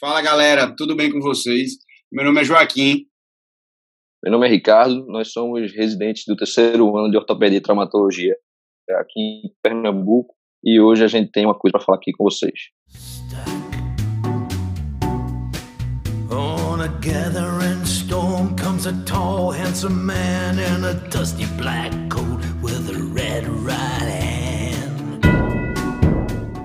Fala galera, tudo bem com vocês? Meu nome é Joaquim. Meu nome é Ricardo, nós somos residentes do terceiro ano de Ortopedia e Traumatologia aqui em Pernambuco e hoje a gente tem uma coisa para falar aqui com vocês. On a gathering storm comes a tall, handsome man in a dusty black coat with a red right hand.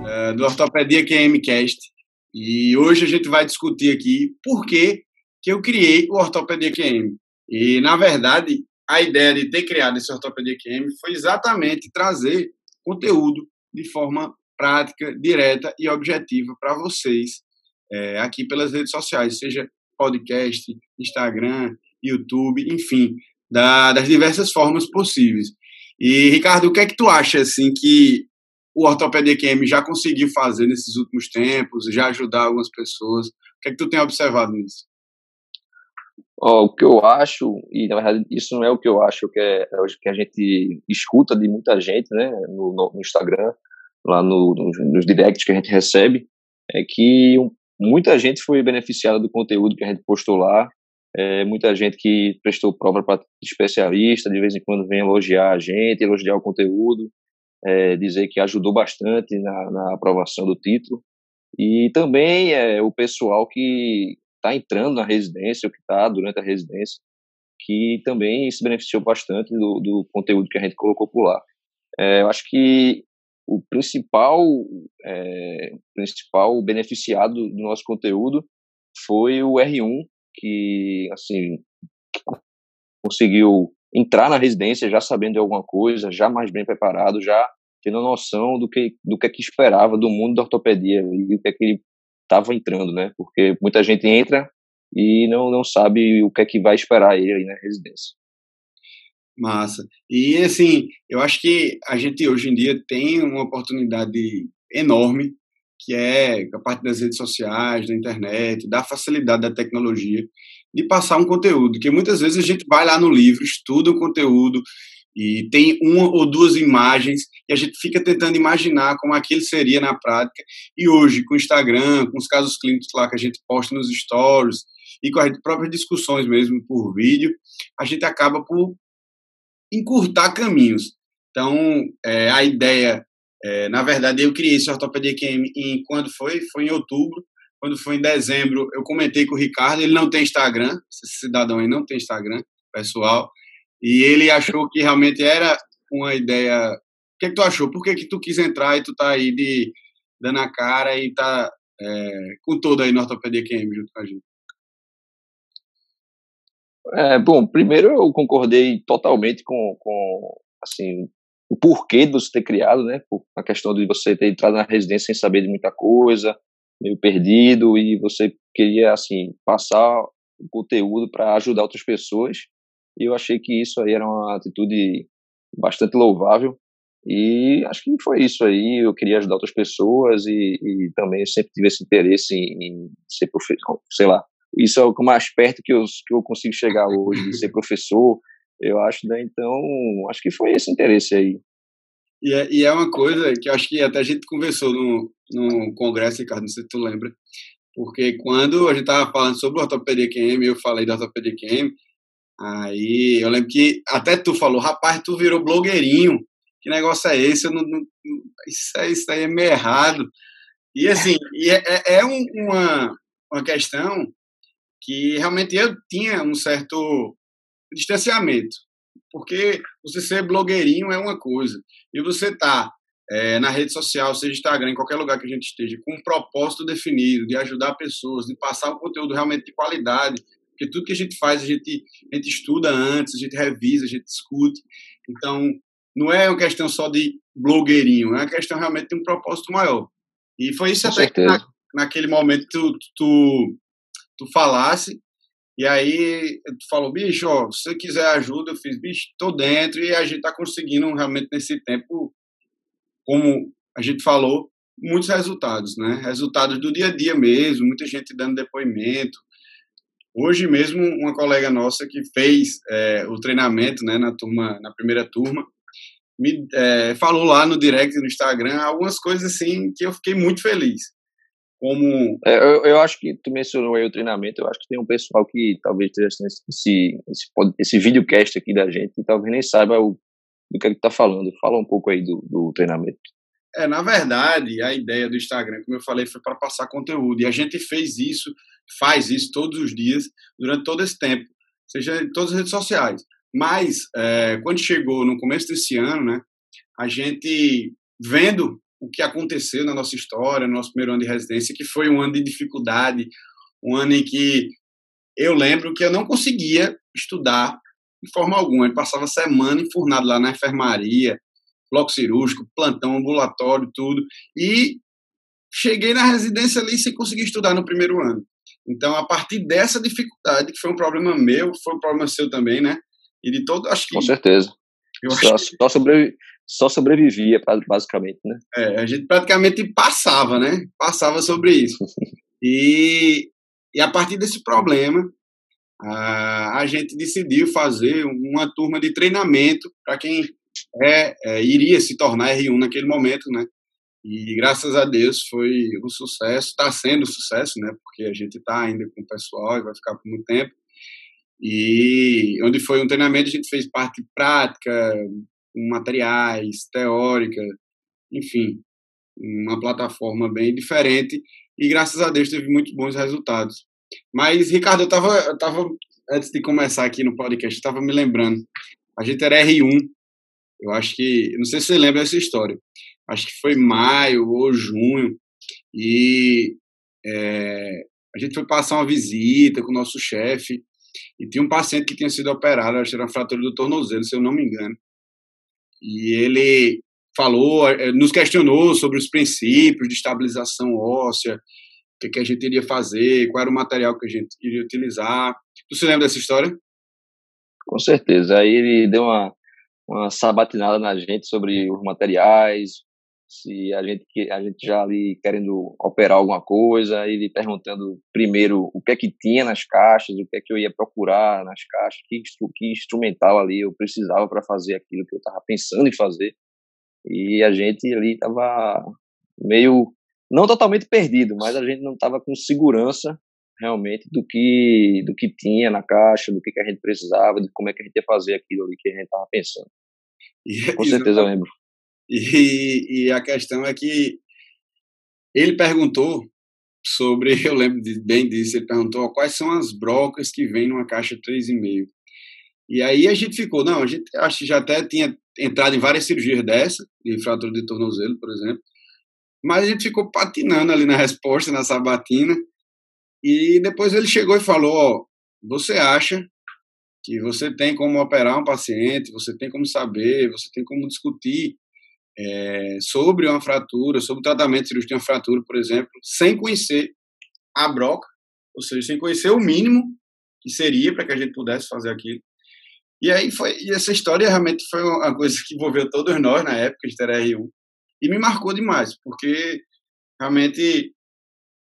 É, do Ortopedia QMcast e hoje a gente vai discutir aqui por que, que eu criei o Ortopedia QM. E, na verdade, a ideia de ter criado esse Ortopedia QM foi exatamente trazer conteúdo de forma prática, direta e objetiva para vocês é, aqui pelas redes sociais, seja podcast, Instagram, YouTube, enfim, da, das diversas formas possíveis. E, Ricardo, o que é que tu acha, assim, que o Ortopedia QM já conseguiu fazer nesses últimos tempos, já ajudar algumas pessoas? O que é que tu tem observado nisso? Oh, o que eu acho, e na verdade isso não é o que eu acho, que é, é o que a gente escuta de muita gente, né, no, no Instagram, lá no, nos, nos directs que a gente recebe, é que muita gente foi beneficiada do conteúdo que a gente postou lá, é, muita gente que prestou prova para especialista, de vez em quando vem elogiar a gente, elogiar o conteúdo, é, dizer que ajudou bastante na, na, aprovação do título. E também é, o pessoal que está entrando na residência, ou que está durante a residência, que também se beneficiou bastante do, do conteúdo que a gente colocou por lá. É, eu acho que o principal, é, principal beneficiado do nosso conteúdo foi o R1, que assim conseguiu entrar na residência já sabendo de alguma coisa, já mais bem preparado, já tendo noção do que do que, é que esperava do mundo da ortopedia e o que é que ele estava entrando, né? Porque muita gente entra e não não sabe o que é que vai esperar ele aí na residência. Massa. E assim, eu acho que a gente hoje em dia tem uma oportunidade enorme, que é a parte das redes sociais, da internet, da facilidade da tecnologia, de passar um conteúdo, que muitas vezes a gente vai lá no livro, estuda o conteúdo e tem uma ou duas imagens e a gente fica tentando imaginar como aquilo seria na prática. E hoje, com o Instagram, com os casos clínicos lá que a gente posta nos stories e com as próprias discussões mesmo por vídeo, a gente acaba por encurtar caminhos. Então, é, a ideia, é, na verdade, eu criei esse Ortopedia QM em quando foi? Foi em outubro quando foi em dezembro, eu comentei com o Ricardo, ele não tem Instagram, esse cidadão aí não tem Instagram, pessoal, e ele achou que realmente era uma ideia. O que, é que tu achou? Por que, que tu quis entrar e tu tá aí de, dando a cara e tá é, com todo aí no Ortopedia QM junto com a gente? É, bom, primeiro eu concordei totalmente com, com assim, o porquê de você ter criado, né? A questão de você ter entrado na residência sem saber de muita coisa, meio perdido e você queria assim passar o conteúdo para ajudar outras pessoas. E eu achei que isso aí era uma atitude bastante louvável. E acho que foi isso aí. Eu queria ajudar outras pessoas e, e também sempre tive esse interesse em, em ser professor sei lá isso é o mais perto que eu, que eu consigo chegar hoje de ser professor. Eu acho né então acho que foi esse interesse aí e é, e é uma coisa que acho que até a gente conversou no, no congresso, Ricardo, não sei se tu lembra, porque quando a gente tava falando sobre ortopedia QM, eu falei da ortopedia QM, aí eu lembro que até tu falou, rapaz, tu virou blogueirinho, que negócio é esse? Eu não, não isso, aí, isso aí é meio errado. E assim, e é, é, é um, uma, uma questão que realmente eu tinha um certo distanciamento porque você ser blogueirinho é uma coisa, e você tá é, na rede social, seja Instagram, em qualquer lugar que a gente esteja, com um propósito definido, de ajudar pessoas, de passar o conteúdo realmente de qualidade, porque tudo que a gente faz, a gente, a gente estuda antes, a gente revisa, a gente discute. Então, não é uma questão só de blogueirinho, é uma questão realmente de um propósito maior. E foi isso com até certeza. que na, naquele momento tu, tu, tu falasse, e aí tu falou, bicho, ó, se você quiser ajuda, eu fiz, bicho, tô dentro e a gente tá conseguindo realmente nesse tempo, como a gente falou, muitos resultados, né? Resultados do dia a dia mesmo, muita gente dando depoimento. Hoje mesmo, uma colega nossa que fez é, o treinamento, né, na turma, na primeira turma, me é, falou lá no direct no Instagram algumas coisas assim que eu fiquei muito feliz como... É, eu, eu acho que tu mencionou aí o treinamento, eu acho que tem um pessoal que talvez esteja esse, esse, esse, esse videocast aqui da gente e talvez nem saiba o, do que ele está falando. Fala um pouco aí do, do treinamento. É, na verdade, a ideia do Instagram, como eu falei, foi para passar conteúdo. E a gente fez isso, faz isso todos os dias, durante todo esse tempo, seja em todas as redes sociais. Mas, é, quando chegou no começo desse ano, né, a gente vendo o que aconteceu na nossa história, no nosso primeiro ano de residência, que foi um ano de dificuldade, um ano em que eu lembro que eu não conseguia estudar de forma alguma. Eu passava semana enfurnado lá na enfermaria, bloco cirúrgico, plantão, ambulatório, tudo. E cheguei na residência ali sem conseguir estudar no primeiro ano. Então, a partir dessa dificuldade, que foi um problema meu, foi um problema seu também, né? E de todo, acho que. Com certeza. só, que... só, sobrevi... só sobrevivia, basicamente, né? É, a gente praticamente passava, né? Passava sobre isso. e, e a partir desse problema, a, a gente decidiu fazer uma turma de treinamento para quem é, é, iria se tornar R1 naquele momento, né? E graças a Deus foi um sucesso, está sendo um sucesso, né? Porque a gente está ainda com o pessoal e vai ficar por muito tempo. E onde foi um treinamento, a gente fez parte prática, com materiais, teórica, enfim, uma plataforma bem diferente. E graças a Deus teve muito bons resultados. Mas, Ricardo, eu estava, eu tava, antes de começar aqui no podcast, estava me lembrando. A gente era R1 eu acho que, não sei se você lembra dessa história, acho que foi maio ou junho, e é, a gente foi passar uma visita com o nosso chefe, e tinha um paciente que tinha sido operado, acho que era uma fratura do tornozelo, se eu não me engano. E ele falou, é, nos questionou sobre os princípios de estabilização óssea, o que a gente iria fazer, qual era o material que a gente iria utilizar. Tu se lembra dessa história? Com certeza. Aí ele deu uma uma sabatinada na gente sobre os materiais, se a gente a gente já ali querendo operar alguma coisa, ele perguntando primeiro o que é que tinha nas caixas, o que é que eu ia procurar nas caixas, que, que instrumental ali eu precisava para fazer aquilo que eu estava pensando em fazer. E a gente ali estava meio não totalmente perdido, mas a gente não estava com segurança realmente do que do que tinha na caixa, do que, que a gente precisava, de como é que a gente ia fazer aquilo ali que a gente estava pensando. E, Com certeza eu lembro. E, e a questão é que ele perguntou sobre, eu lembro bem disso, ele perguntou quais são as brocas que vêm numa caixa 3,5. E aí a gente ficou, não, a gente acho que já até tinha entrado em várias cirurgias dessa, de fratura de tornozelo, por exemplo, mas a gente ficou patinando ali na resposta, na sabatina, e depois ele chegou e falou: ó, você acha que você tem como operar um paciente, você tem como saber, você tem como discutir é, sobre uma fratura, sobre o tratamento cirúrgico de uma fratura, por exemplo, sem conhecer a broca, ou seja, sem conhecer o mínimo que seria para que a gente pudesse fazer aquilo. E aí foi, e essa história realmente foi uma coisa que envolveu todos nós na época de Terra R1 e me marcou demais, porque realmente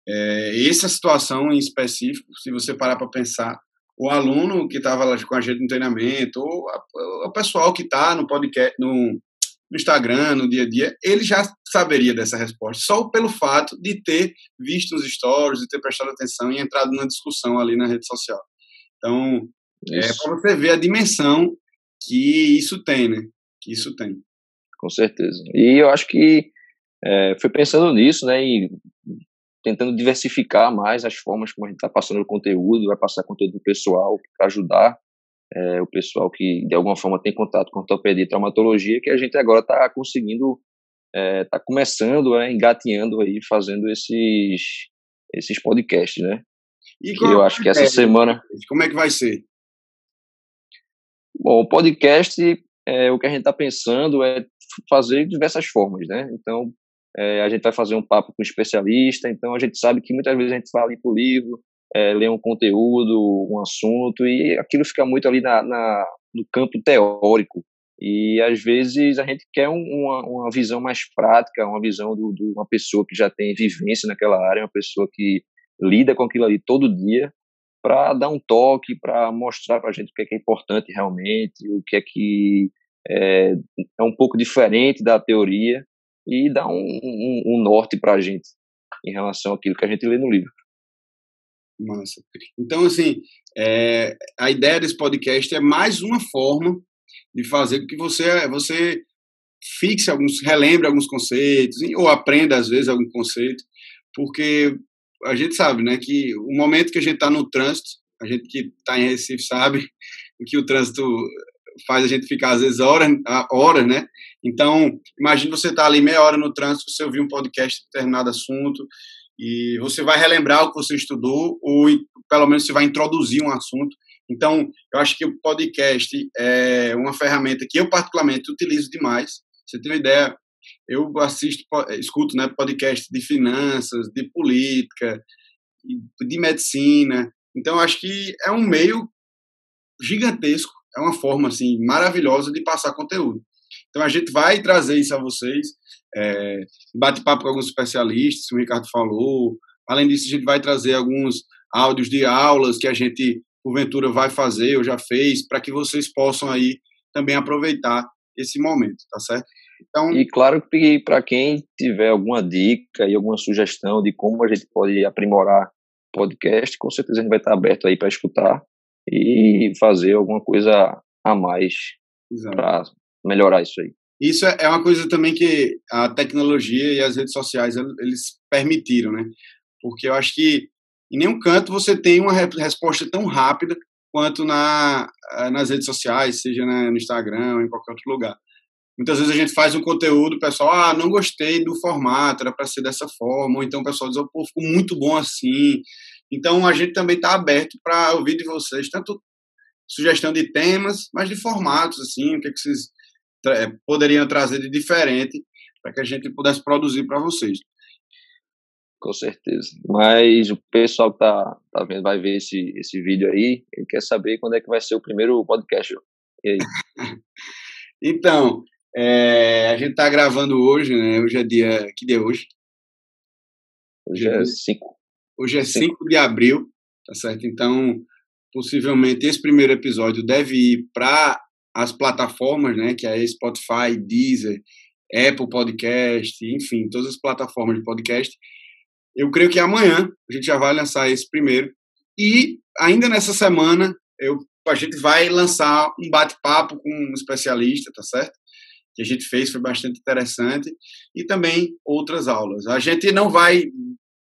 é, essa situação em específico, se você parar para pensar, o aluno que estava lá com a gente no treinamento, ou a, o pessoal que está no podcast, no, no Instagram, no dia a dia, ele já saberia dessa resposta, só pelo fato de ter visto os stories, de ter prestado atenção e entrado numa discussão ali na rede social. Então, é isso. é para você ver a dimensão que isso tem, né? Que isso tem. Com certeza. E eu acho que é, foi pensando nisso, né? E tentando diversificar mais as formas como a gente está passando o conteúdo, vai passar conteúdo do pessoal para ajudar é, o pessoal que de alguma forma tem contato com ortopedia e traumatologia, que a gente agora está conseguindo, está é, tá começando, é, engateando aí, fazendo esses, esses podcasts, né? E que eu acho que essa é, semana... Como é que vai ser? Bom, o podcast, é, o que a gente está pensando é fazer de diversas formas, né? Então, é, a gente vai fazer um papo com um especialista, então a gente sabe que muitas vezes a gente para o livro, é, lê um conteúdo, um assunto, e aquilo fica muito ali na, na, no campo teórico. E às vezes a gente quer um, uma, uma visão mais prática, uma visão de uma pessoa que já tem vivência naquela área, uma pessoa que lida com aquilo ali todo dia, para dar um toque, para mostrar para a gente o que é, que é importante realmente, o que é que é, é um pouco diferente da teoria e dar um, um, um norte para a gente. em relação àquilo que a gente lê no livro. Massa. Então, assim, é, a ideia desse podcast é mais uma forma de fazer com que você, você fixe alguns, relembre alguns conceitos, ou aprenda, às vezes, algum conceito, porque a gente sabe, né, que o momento que a gente está no trânsito, a gente que está em Recife sabe que o trânsito faz a gente ficar, às vezes, horas, horas né? Então, imagine você estar tá ali meia hora no trânsito, você ouvir um podcast de determinado assunto, e você vai relembrar o que você estudou, ou pelo menos você vai introduzir um assunto. Então, eu acho que o podcast é uma ferramenta que eu, particularmente, utilizo demais. Você tem uma ideia, eu assisto, escuto né, podcast de finanças, de política, de medicina. Então, eu acho que é um meio gigantesco, é uma forma assim maravilhosa de passar conteúdo. Então, a gente vai trazer isso a vocês, é, bate-papo com alguns especialistas, o Ricardo falou. Além disso, a gente vai trazer alguns áudios de aulas que a gente, porventura, vai fazer ou já fez, para que vocês possam aí também aproveitar esse momento, tá certo? Então, e claro que para quem tiver alguma dica e alguma sugestão de como a gente pode aprimorar podcast, com certeza a gente vai estar aberto aí para escutar e fazer alguma coisa a mais para melhorar isso aí. Isso é, é uma coisa também que a tecnologia e as redes sociais eles permitiram, né? Porque eu acho que em nenhum canto você tem uma resposta tão rápida quanto na, eh, nas redes sociais, seja no Instagram em qualquer outro lugar. Muitas vezes a gente faz um conteúdo, o pessoal, ah, não gostei do formato, era para ser dessa forma, ou então o pessoal diz, oh, pô, ficou muito bom assim. Então a gente também está aberto para ouvir de vocês, tanto sugestão de temas, mas de formatos, assim, o que, é que vocês é, poderiam trazer de diferente para que a gente pudesse produzir para vocês. Com certeza. Mas o pessoal que tá, tá vendo, vai ver esse, esse vídeo aí, ele quer saber quando é que vai ser o primeiro podcast. E aí? então, é, a gente está gravando hoje, né? Hoje é dia. Que dia é hoje? Hoje é 5. Hoje é 5 de abril, tá certo? Então, possivelmente esse primeiro episódio deve ir para as plataformas, né, que é Spotify, Deezer, Apple Podcast, enfim, todas as plataformas de podcast. Eu creio que amanhã a gente já vai lançar esse primeiro. E ainda nessa semana eu, a gente vai lançar um bate-papo com um especialista, tá certo? Que a gente fez, foi bastante interessante. E também outras aulas. A gente não vai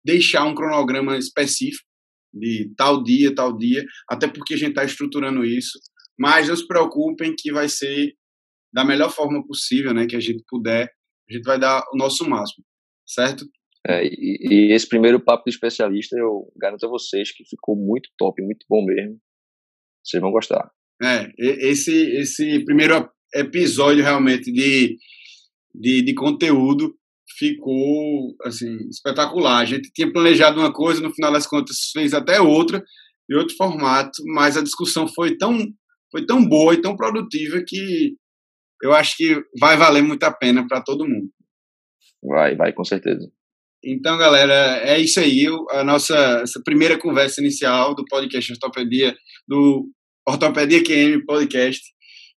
deixar um cronograma específico de tal dia, tal dia, até porque a gente está estruturando isso mas não se preocupem que vai ser da melhor forma possível, né, que a gente puder, a gente vai dar o nosso máximo, certo? É, e, e, esse primeiro papo de especialista, eu garanto a vocês que ficou muito top, muito bom mesmo. Vocês vão gostar. É, esse, esse primeiro episódio realmente de, de, de conteúdo ficou assim espetacular. A gente tinha planejado uma coisa, no final das contas fez até outra, de outro formato, mas a discussão foi tão foi tão boa e tão produtiva que eu acho que vai valer muito a pena para todo mundo. Vai, vai, com certeza. Então, galera, é isso aí. A nossa primeira conversa inicial do podcast Ortopedia, do Ortopedia QM Podcast,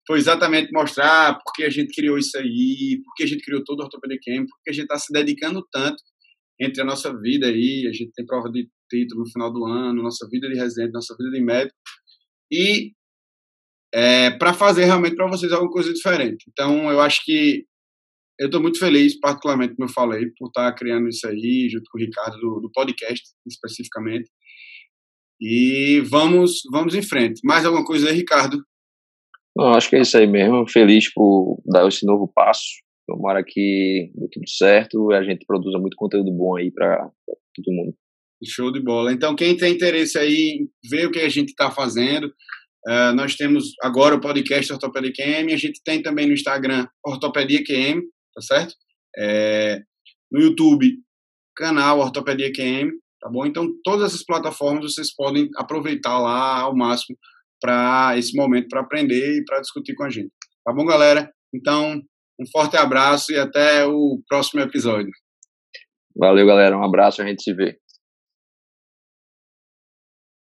foi exatamente mostrar por que a gente criou isso aí, por que a gente criou todo o Ortopedia QM, porque a gente está se dedicando tanto entre a nossa vida aí, a gente tem prova de título no final do ano, nossa vida de residente, nossa vida de médico, e é, para fazer realmente para vocês alguma coisa diferente. Então, eu acho que eu estou muito feliz, particularmente, como eu falei, por estar tá criando isso aí, junto com o Ricardo, do, do podcast, especificamente. E vamos, vamos em frente. Mais alguma coisa aí, Ricardo? Não, acho que é isso aí mesmo. Feliz por dar esse novo passo. Tomara que dê tudo certo e a gente produza muito conteúdo bom aí para todo mundo. Show de bola. Então, quem tem interesse aí em ver o que a gente está fazendo, Uh, nós temos agora o podcast Ortopedia QM, a gente tem também no Instagram Ortopedia QM, tá certo? É, no YouTube, canal Ortopedia QM, tá bom? Então, todas essas plataformas vocês podem aproveitar lá ao máximo para esse momento para aprender e para discutir com a gente. Tá bom, galera? Então, um forte abraço e até o próximo episódio. Valeu, galera. Um abraço, a gente se vê.